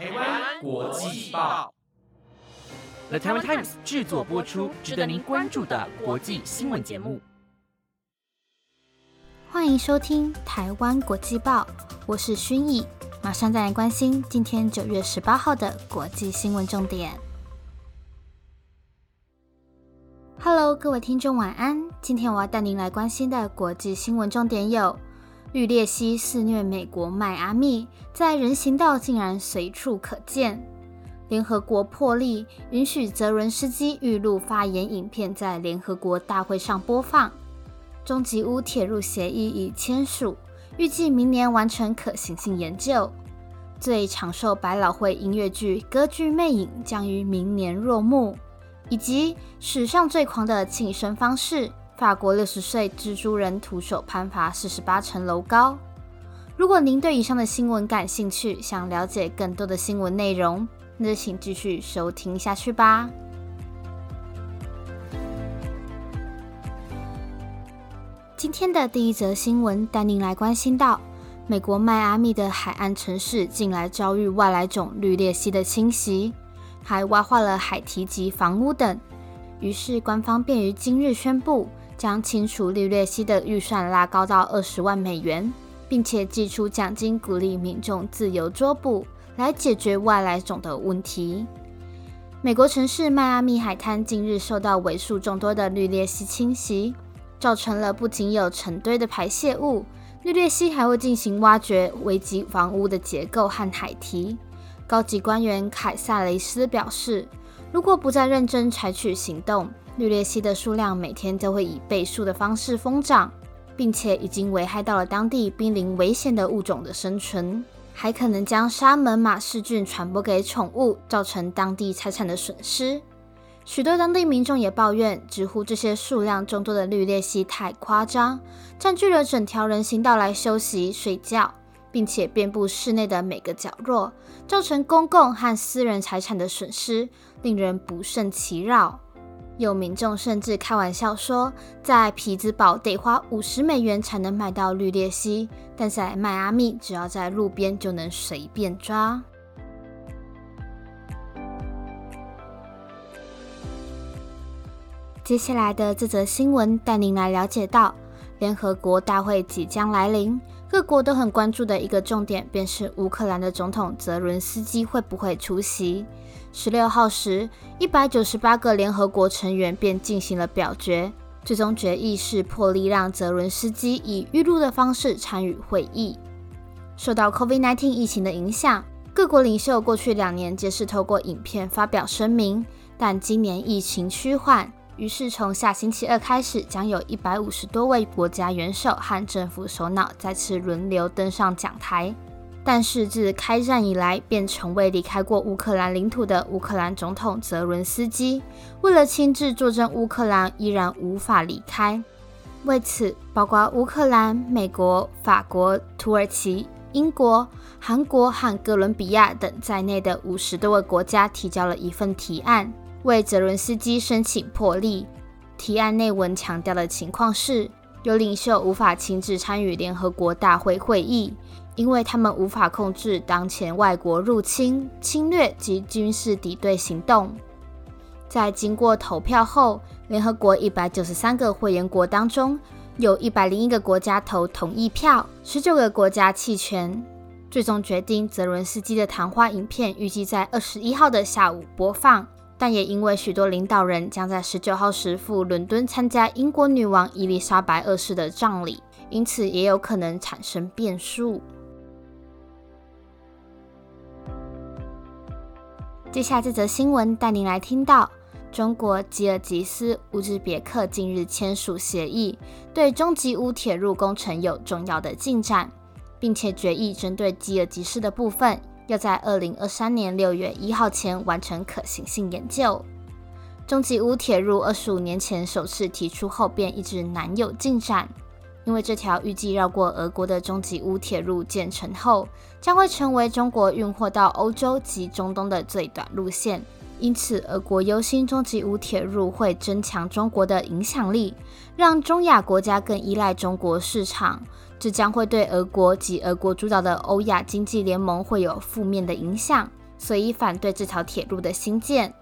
台湾国际报，The Taiwan Times 制作播出，值得您关注的国际新闻节目。欢迎收听台湾国际报，我是薰逸，马上带来关心今天九月十八号的国际新闻重点。Hello，各位听众，晚安。今天我要带您来关心的国际新闻重点有：绿鬣蜥肆虐美国迈阿密，在人行道竟然随处可见；联合国破例允许泽伦斯基预录发言影片在联合国大会上播放。终极屋铁路协议已签署，预计明年完成可行性研究。最长寿百老汇音乐剧《歌剧魅影》将于明年落幕，以及史上最狂的庆生方式——法国六十岁蜘蛛人徒手攀爬四十八层楼高。如果您对以上的新闻感兴趣，想了解更多的新闻内容，那就请继续收听下去吧。今天的第一则新闻带您来关心到，美国迈阿密的海岸城市近来遭遇外来种绿鬣蜥的侵袭，还挖坏了海堤及房屋等。于是官方便于今日宣布，将清除绿鬣蜥的预算拉高到二十万美元，并且寄出奖金鼓励民众自由捉捕，来解决外来种的问题。美国城市迈阿密海滩近日受到为数众多的绿鬣蜥侵袭。造成了不仅有成堆的排泄物，绿鬣蜥还会进行挖掘，危及房屋的结构和海堤。高级官员凯撒雷斯表示，如果不再认真采取行动，绿鬣蜥的数量每天都会以倍数的方式疯长，并且已经危害到了当地濒临危险的物种的生存，还可能将沙门马氏菌传播给宠物，造成当地财产的损失。许多当地民众也抱怨，直呼这些数量众多的绿鬣蜥太夸张，占据了整条人行道来休息睡觉，并且遍布室内的每个角落，造成公共和私人财产的损失，令人不胜其扰。有民众甚至开玩笑说，在匹兹堡得花五十美元才能买到绿鬣蜥，但在迈阿密只要在路边就能随便抓。接下来的这则新闻带您来了解到，联合国大会即将来临，各国都很关注的一个重点便是乌克兰的总统泽伦斯基会不会出席。十六号时，一百九十八个联合国成员便进行了表决，最终决议是破例让泽伦斯基以预录的方式参与会议。受到 COVID-19 疫情的影响，各国领袖过去两年皆是透过影片发表声明，但今年疫情趋缓。于是，从下星期二开始，将有一百五十多位国家元首和政府首脑再次轮流登上讲台。但是，自开战以来，便从未离开过乌克兰领土的乌克兰总统泽伦斯基，为了亲自坐镇乌克兰，依然无法离开。为此，包括乌克兰、美国、法国、土耳其、英国、韩国和哥伦比亚等在内的五十多个国家提交了一份提案。为泽伦斯基申请破例，提案内文强调的情况是，有领袖无法亲自参与联合国大会会议，因为他们无法控制当前外国入侵、侵略及军事敌对行动。在经过投票后，联合国一百九十三个会员国当中，有一百零一个国家投同意票，十九个国家弃权，最终决定泽伦斯基的谈话影片预计在二十一号的下午播放。但也因为许多领导人将在十九号时赴伦敦参加英国女王伊丽莎白二世的葬礼，因此也有可能产生变数。接下这则新闻带您来听到：中国吉尔吉斯、乌兹别克近日签署协议，对中吉乌铁路工程有重要的进展，并且决议针对吉尔吉斯的部分。要在二零二三年六月一号前完成可行性研究。中吉乌铁路二十五年前首次提出后，便一直难有进展。因为这条预计绕过俄国的中吉乌铁路建成后，将会成为中国运货到欧洲及中东的最短路线。因此，俄国忧心中吉乌铁路会增强中国的影响力，让中亚国家更依赖中国市场。这将会对俄国及俄国主导的欧亚经济联盟会有负面的影响，所以反对这条铁路的兴建。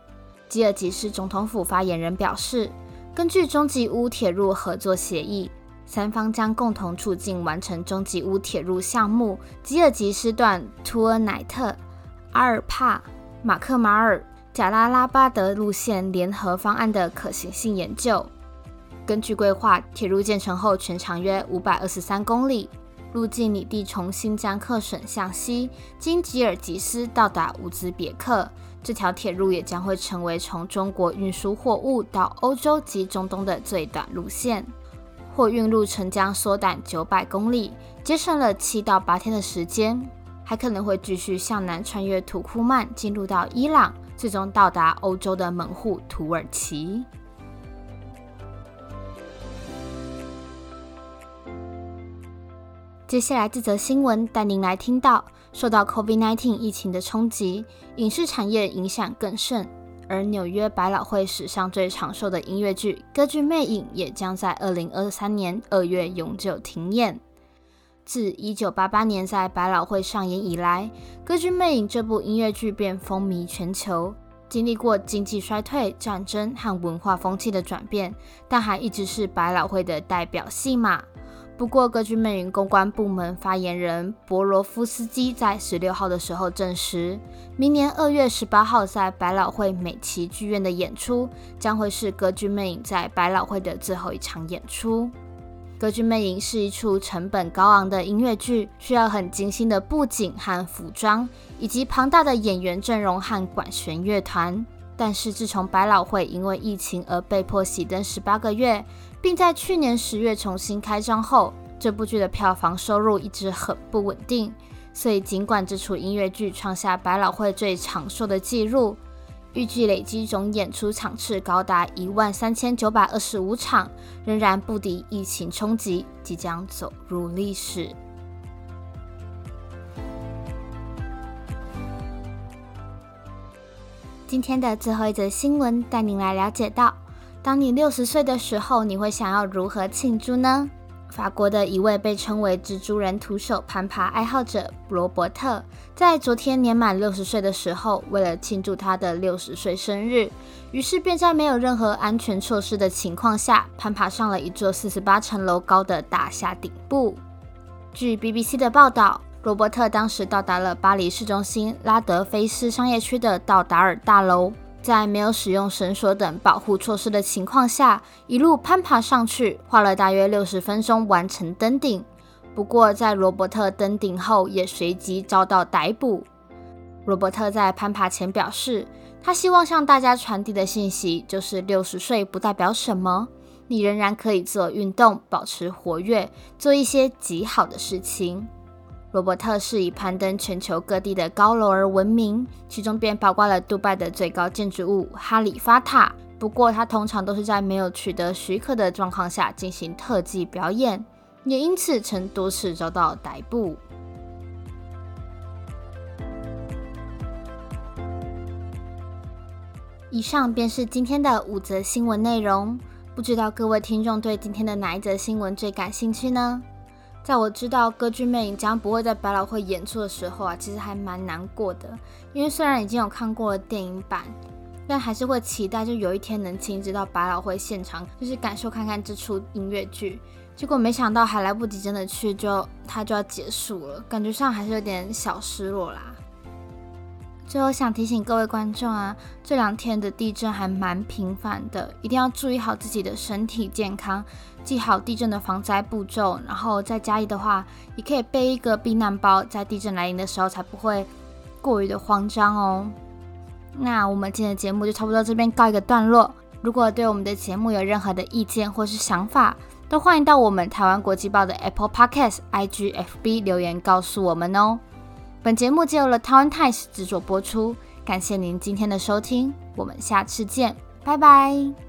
吉尔吉斯总统府发言人表示，根据中吉乌铁路合作协议，三方将共同促进完成中吉乌铁路项目吉尔吉斯段图尔乃特、阿尔帕、马克马尔、贾拉拉巴德路线联合方案的可行性研究。根据规划，铁路建成后全长约五百二十三公里，路径拟地从新疆克省向西，经吉尔吉斯到达乌兹别克。这条铁路也将会成为从中国运输货物到欧洲及中东的最短路线，货运路程将缩短九百公里，节省了七到八天的时间，还可能会继续向南穿越土库曼，进入到伊朗，最终到达欧洲的门户土耳其。接下来这则新闻带您来听到。受到 COVID-19 疫情的冲击，影视产业影响更甚。而纽约百老汇史上最长寿的音乐剧《歌剧魅影》也将在2023年2月永久停演。自1988年在百老汇上演以来，《歌剧魅影》这部音乐剧便风靡全球。经历过经济衰退、战争和文化风气的转变，但还一直是百老汇的代表戏码。不过，歌剧魅影公关部门发言人博罗夫斯基在十六号的时候证实，明年二月十八号在百老汇美琪剧院的演出将会是歌剧魅影在百老汇的最后一场演出。歌剧魅影是一出成本高昂的音乐剧，需要很精心的布景和服装，以及庞大的演员阵容和管弦乐团。但是，自从百老汇因为疫情而被迫熄灯十八个月。并在去年十月重新开张后，这部剧的票房收入一直很不稳定。所以，尽管这出音乐剧创下百老汇最长寿的纪录，预计累计总演出场次高达一万三千九百二十五场，仍然不敌疫情冲击，即将走入历史。今天的最后一则新闻，带您来了解到。当你六十岁的时候，你会想要如何庆祝呢？法国的一位被称为“蜘蛛人徒手攀爬爱好者”罗伯特，在昨天年满六十岁的时候，为了庆祝他的六十岁生日，于是便在没有任何安全措施的情况下，攀爬上了一座四十八层楼高的大厦顶部。据 BBC 的报道，罗伯特当时到达了巴黎市中心拉德菲斯商业区的道达尔大楼。在没有使用绳索等保护措施的情况下，一路攀爬上去，花了大约六十分钟完成登顶。不过，在罗伯特登顶后，也随即遭到逮捕。罗伯特在攀爬前表示，他希望向大家传递的信息就是：六十岁不代表什么，你仍然可以做运动，保持活跃，做一些极好的事情。罗伯特是以攀登全球各地的高楼而闻名，其中便包括了杜拜的最高建筑物哈利法塔。不过，他通常都是在没有取得许可的状况下进行特技表演，也因此曾多次遭到逮捕。以上便是今天的五则新闻内容，不知道各位听众对今天的哪一则新闻最感兴趣呢？在我知道歌剧魅影将不会在百老汇演出的时候啊，其实还蛮难过的。因为虽然已经有看过了电影版，但还是会期待就有一天能亲自到百老汇现场，就是感受看看这出音乐剧。结果没想到还来不及真的去，就它就要结束了，感觉上还是有点小失落啦。最后想提醒各位观众啊，这两天的地震还蛮频繁的，一定要注意好自己的身体健康，记好地震的防灾步骤，然后在家里的话，也可以备一个避难包，在地震来临的时候才不会过于的慌张哦。那我们今天的节目就差不多这边告一个段落。如果对我们的节目有任何的意见或是想法，都欢迎到我们台湾国际报的 Apple Podcast、IGFB 留言告诉我们哦。本节目由了 Town Times 制作播出，感谢您今天的收听，我们下次见，拜拜。